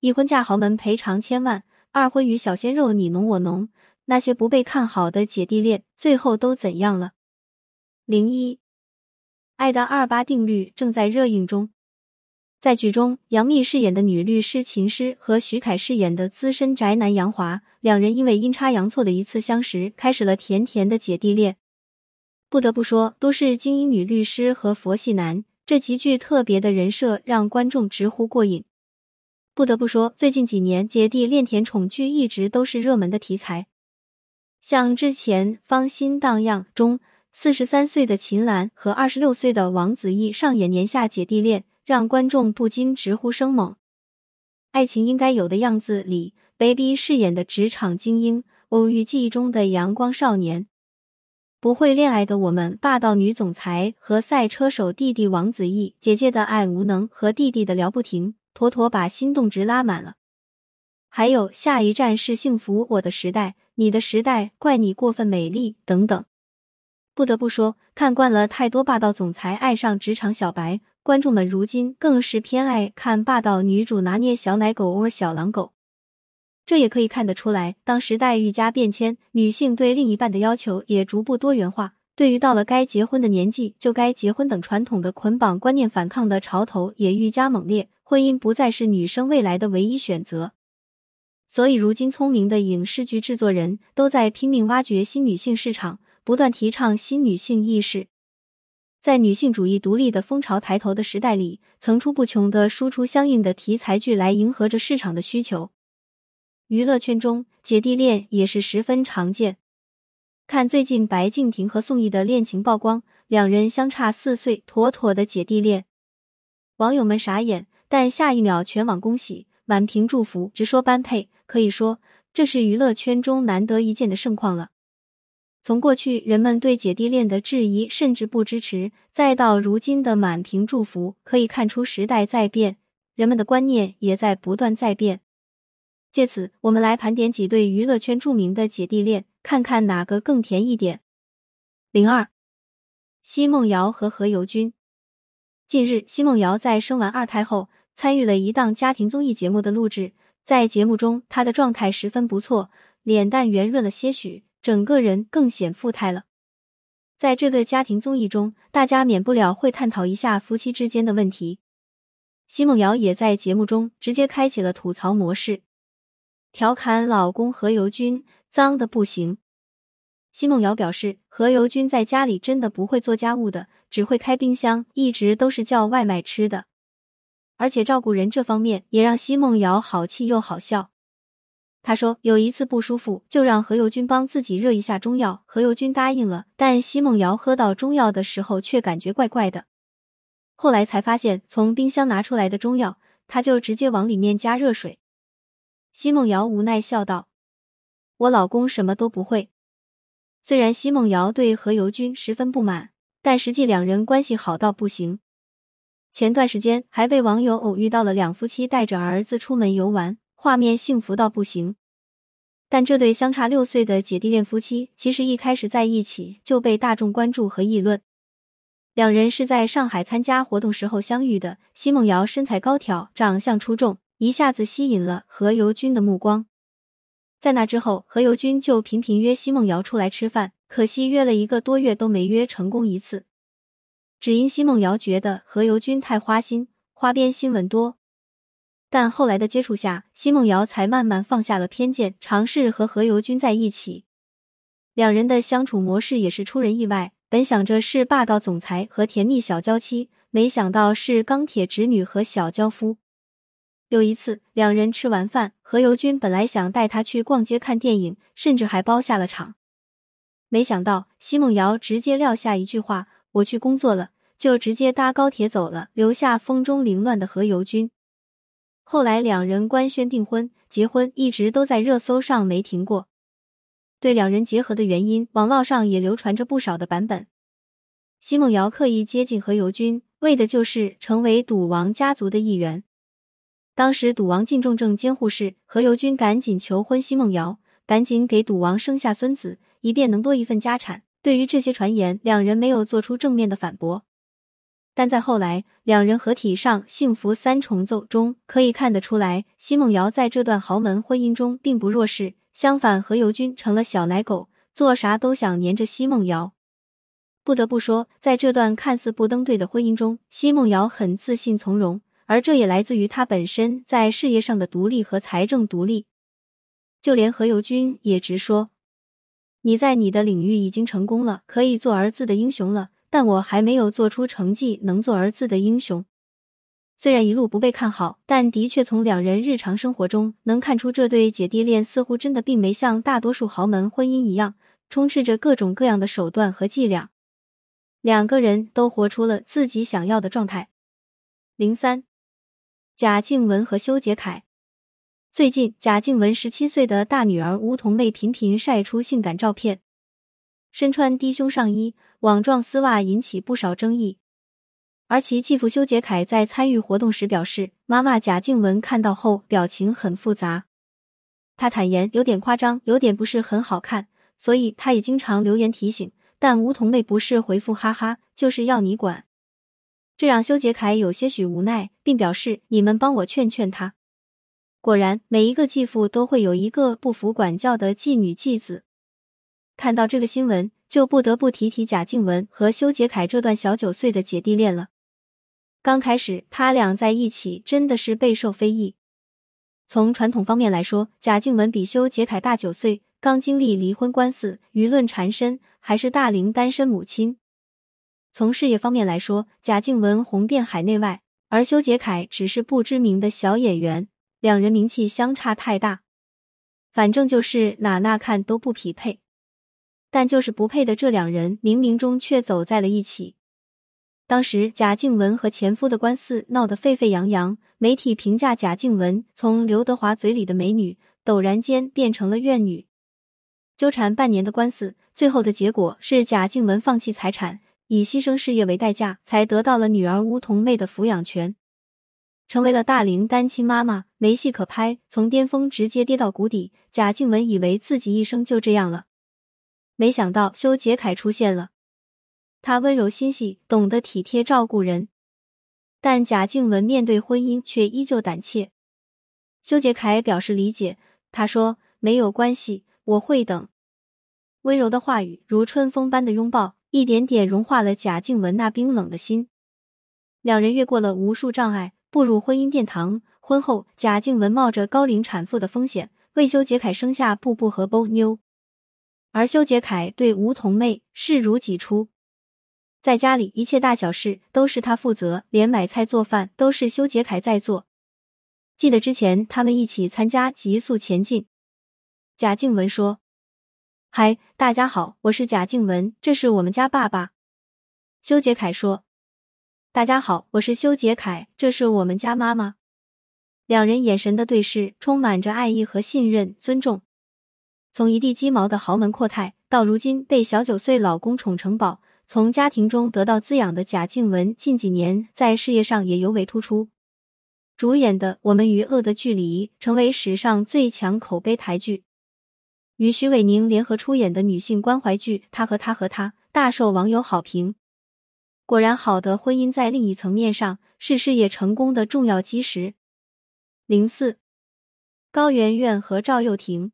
一婚嫁豪门赔偿千万，二婚与小鲜肉你侬我侬，那些不被看好的姐弟恋最后都怎样了？零一，爱的二八定律正在热映中。在剧中，杨幂饰演的女律师秦诗和徐凯饰演的资深宅男杨华，两人因为阴差阳错的一次相识，开始了甜甜的姐弟恋。不得不说，都市精英女律师和佛系男，这极具特别的人设让观众直呼过瘾。不得不说，最近几年姐弟恋甜宠剧一直都是热门的题材，像之前《芳心荡漾》中，四十三岁的秦岚和二十六岁的王子异上演年下姐弟恋。让观众不禁直呼生猛。爱情应该有的样子里，baby 饰演的职场精英，偶遇记忆中的阳光少年，不会恋爱的我们，霸道女总裁和赛车手弟弟王子异，姐姐的爱无能和弟弟的聊不停，妥妥把心动值拉满了。还有下一站是幸福，我的时代，你的时代，怪你过分美丽等等。不得不说，看惯了太多霸道总裁爱上职场小白。观众们如今更是偏爱看霸道女主拿捏小奶狗或小狼狗，这也可以看得出来。当时代愈加变迁，女性对另一半的要求也逐步多元化。对于到了该结婚的年纪就该结婚等传统的捆绑观念反抗的潮头也愈加猛烈，婚姻不再是女生未来的唯一选择。所以，如今聪明的影视剧制作人都在拼命挖掘新女性市场，不断提倡新女性意识。在女性主义独立的风潮抬头的时代里，层出不穷的输出相应的题材剧来迎合着市场的需求。娱乐圈中姐弟恋也是十分常见。看最近白敬亭和宋轶的恋情曝光，两人相差四岁，妥妥的姐弟恋。网友们傻眼，但下一秒全网恭喜，满屏祝福，直说般配。可以说，这是娱乐圈中难得一见的盛况了。从过去人们对姐弟恋的质疑甚至不支持，再到如今的满屏祝福，可以看出时代在变，人们的观念也在不断在变。借此，我们来盘点几对娱乐圈著名的姐弟恋，看看哪个更甜一点。零二，奚梦瑶和何猷君。近日，奚梦瑶在生完二胎后，参与了一档家庭综艺节目的录制，在节目中，她的状态十分不错，脸蛋圆润了些许。整个人更显富态了。在这个家庭综艺中，大家免不了会探讨一下夫妻之间的问题。奚梦瑶也在节目中直接开启了吐槽模式，调侃老公何猷君脏的不行。奚梦瑶表示，何猷君在家里真的不会做家务的，只会开冰箱，一直都是叫外卖吃的，而且照顾人这方面也让奚梦瑶好气又好笑。他说有一次不舒服，就让何猷君帮自己热一下中药。何猷君答应了，但奚梦瑶喝到中药的时候却感觉怪怪的。后来才发现，从冰箱拿出来的中药，他就直接往里面加热水。奚梦瑶无奈笑道：“我老公什么都不会。”虽然奚梦瑶对何猷君十分不满，但实际两人关系好到不行。前段时间还被网友偶遇到了两夫妻带着儿子出门游玩。画面幸福到不行，但这对相差六岁的姐弟恋夫妻，其实一开始在一起就被大众关注和议论。两人是在上海参加活动时候相遇的。奚梦瑶身材高挑，长相出众，一下子吸引了何猷君的目光。在那之后，何猷君就频频约奚梦瑶出来吃饭，可惜约了一个多月都没约成功一次，只因奚梦瑶觉得何猷君太花心，花边新闻多。但后来的接触下，奚梦瑶才慢慢放下了偏见，尝试和何猷君在一起。两人的相处模式也是出人意外。本想着是霸道总裁和甜蜜小娇妻，没想到是钢铁直女和小娇夫。有一次，两人吃完饭，何猷君本来想带她去逛街看电影，甚至还包下了场。没想到奚梦瑶直接撂下一句话：“我去工作了”，就直接搭高铁走了，留下风中凌乱的何猷君。后来两人官宣订婚，结婚一直都在热搜上没停过。对两人结合的原因，网络上也流传着不少的版本。奚梦瑶刻意接近何猷君，为的就是成为赌王家族的一员。当时赌王进重症监护室，何猷君赶紧求婚奚梦瑶，赶紧给赌王生下孙子，以便能多一份家产。对于这些传言，两人没有做出正面的反驳。但在后来两人合体上《幸福三重奏》中可以看得出来，奚梦瑶在这段豪门婚姻中并不弱势，相反，何猷君成了小奶狗，做啥都想黏着奚梦瑶。不得不说，在这段看似不登对的婚姻中，奚梦瑶很自信从容，而这也来自于她本身在事业上的独立和财政独立。就连何猷君也直说。你在你的领域已经成功了，可以做儿子的英雄了，但我还没有做出成绩能做儿子的英雄。虽然一路不被看好，但的确从两人日常生活中能看出，这对姐弟恋似乎真的并没像大多数豪门婚姻一样，充斥着各种各样的手段和伎俩。两个人都活出了自己想要的状态。零三，贾静雯和修杰楷。最近，贾静雯十七岁的大女儿梧桐妹频频晒出性感照片，身穿低胸上衣、网状丝袜，引起不少争议。而其继父修杰楷在参与活动时表示，妈妈贾静雯看到后表情很复杂。他坦言有点夸张，有点不是很好看，所以他也经常留言提醒。但吴桐妹不是回复哈哈，就是要你管，这让修杰楷有些许无奈，并表示你们帮我劝劝他。果然，每一个继父都会有一个不服管教的继女继子。看到这个新闻，就不得不提提贾静雯和修杰楷这段小九岁的姐弟恋了。刚开始，他俩在一起真的是备受非议。从传统方面来说，贾静雯比修杰楷大九岁，刚经历离婚官司，舆论缠身，还是大龄单身母亲。从事业方面来说，贾静雯红遍海内外，而修杰楷只是不知名的小演员。两人名气相差太大，反正就是哪哪看都不匹配。但就是不配的这两人，冥冥中却走在了一起。当时贾静雯和前夫的官司闹得沸沸扬扬，媒体评价贾静雯从刘德华嘴里的美女，陡然间变成了怨女。纠缠半年的官司，最后的结果是贾静雯放弃财产，以牺牲事业为代价，才得到了女儿吴桐妹的抚养权。成为了大龄单亲妈妈，没戏可拍，从巅峰直接跌到谷底。贾静雯以为自己一生就这样了，没想到修杰楷出现了。他温柔心细，懂得体贴照顾人，但贾静雯面对婚姻却依旧胆怯。修杰楷表示理解，他说：“没有关系，我会等。”温柔的话语如春风般的拥抱，一点点融化了贾静雯那冰冷的心。两人越过了无数障碍。步入婚姻殿堂，婚后贾静雯冒着高龄产妇的风险，为修杰楷生下布布和波妞，而修杰楷对吴桐妹视如己出，在家里一切大小事都是他负责，连买菜做饭都是修杰楷在做。记得之前他们一起参加《极速前进》，贾静雯说：“嗨，大家好，我是贾静雯，这是我们家爸爸。”修杰楷说。大家好，我是修杰楷，这是我们家妈妈。两人眼神的对视，充满着爱意和信任、尊重。从一地鸡毛的豪门阔太，到如今被小九岁老公宠成宝，从家庭中得到滋养的贾静雯，近几年在事业上也尤为突出。主演的《我们与恶的距离》成为史上最强口碑台剧，与徐伟宁联合出演的女性关怀剧《他和他和他》大受网友好评。果然，好的婚姻在另一层面上是事业成功的重要基石。零四，高圆圆和赵又廷。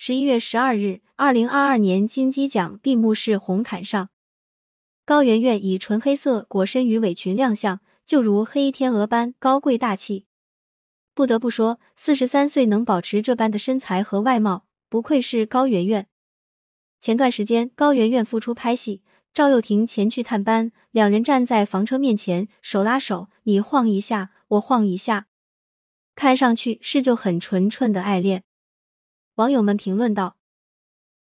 十一月十二日，二零二二年金鸡奖闭幕式红毯上，高圆圆以纯黑色裹身鱼尾裙亮相，就如黑天鹅般高贵大气。不得不说，四十三岁能保持这般的身材和外貌，不愧是高圆圆。前段时间，高圆圆复出拍戏。赵又廷前去探班，两人站在房车面前，手拉手，你晃一下，我晃一下，看上去是就很纯纯的爱恋。网友们评论道：“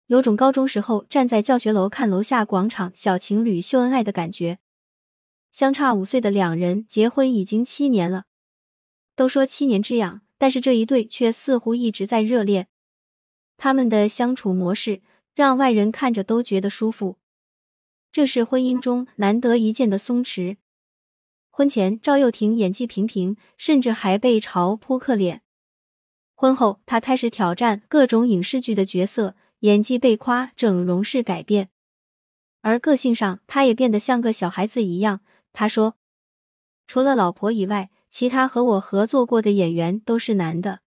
有种高中时候站在教学楼看楼下广场小情侣秀恩爱的感觉。”相差五岁的两人结婚已经七年了，都说七年之痒，但是这一对却似乎一直在热恋。他们的相处模式让外人看着都觉得舒服。这是婚姻中难得一见的松弛。婚前，赵又廷演技平平，甚至还被嘲扑克脸。婚后，他开始挑战各种影视剧的角色，演技被夸，整容式改变。而个性上，他也变得像个小孩子一样，他说：“除了老婆以外，其他和我合作过的演员都是男的。”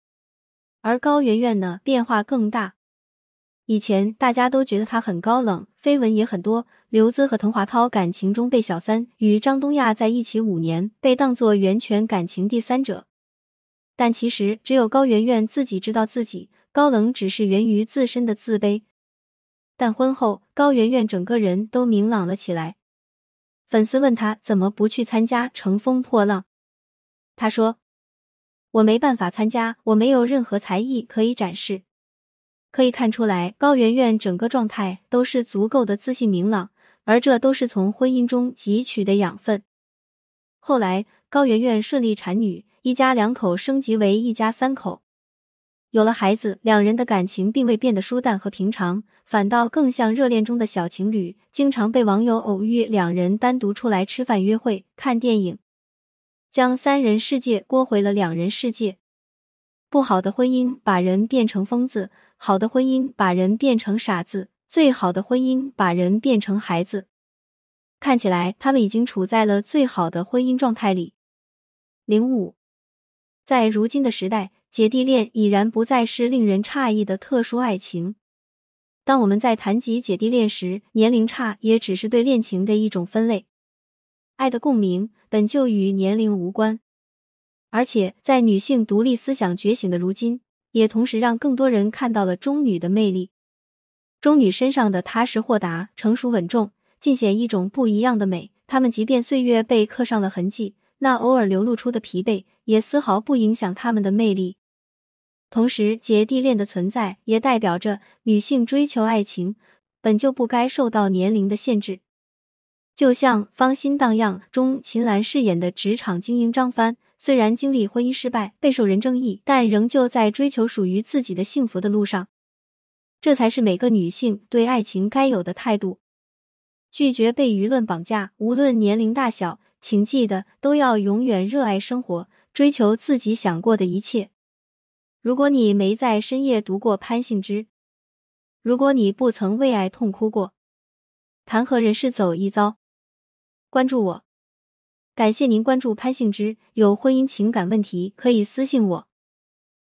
而高圆圆呢，变化更大。以前大家都觉得她很高冷，绯闻也很多。刘孜和滕华涛感情中被小三，与张东亚在一起五年，被当作源泉感情第三者。但其实只有高圆圆自己知道自己高冷，只是源于自身的自卑。但婚后，高圆圆整个人都明朗了起来。粉丝问他怎么不去参加《乘风破浪》，他说：“我没办法参加，我没有任何才艺可以展示。”可以看出来，高圆圆整个状态都是足够的自信明朗，而这都是从婚姻中汲取的养分。后来，高圆圆顺利产女，一家两口升级为一家三口，有了孩子，两人的感情并未变得疏淡和平常，反倒更像热恋中的小情侣，经常被网友偶遇两人单独出来吃饭、约会、看电影，将三人世界过回了两人世界。不好的婚姻把人变成疯子。好的婚姻把人变成傻子，最好的婚姻把人变成孩子。看起来他们已经处在了最好的婚姻状态里。零五，在如今的时代，姐弟恋已然不再是令人诧异的特殊爱情。当我们在谈及姐弟恋时，年龄差也只是对恋情的一种分类。爱的共鸣本就与年龄无关，而且在女性独立思想觉醒的如今。也同时让更多人看到了中女的魅力。中女身上的踏实豁达、成熟稳重，尽显一种不一样的美。她们即便岁月被刻上了痕迹，那偶尔流露出的疲惫，也丝毫不影响他们的魅力。同时，姐弟恋的存在也代表着女性追求爱情本就不该受到年龄的限制。就像《芳心荡漾》中秦岚饰演的职场精英张帆。虽然经历婚姻失败，备受人争议，但仍旧在追求属于自己的幸福的路上。这才是每个女性对爱情该有的态度。拒绝被舆论绑架，无论年龄大小，请记得都要永远热爱生活，追求自己想过的一切。如果你没在深夜读过潘幸之，如果你不曾为爱痛哭过，谈何人世走一遭？关注我。感谢您关注潘幸之，有婚姻情感问题可以私信我。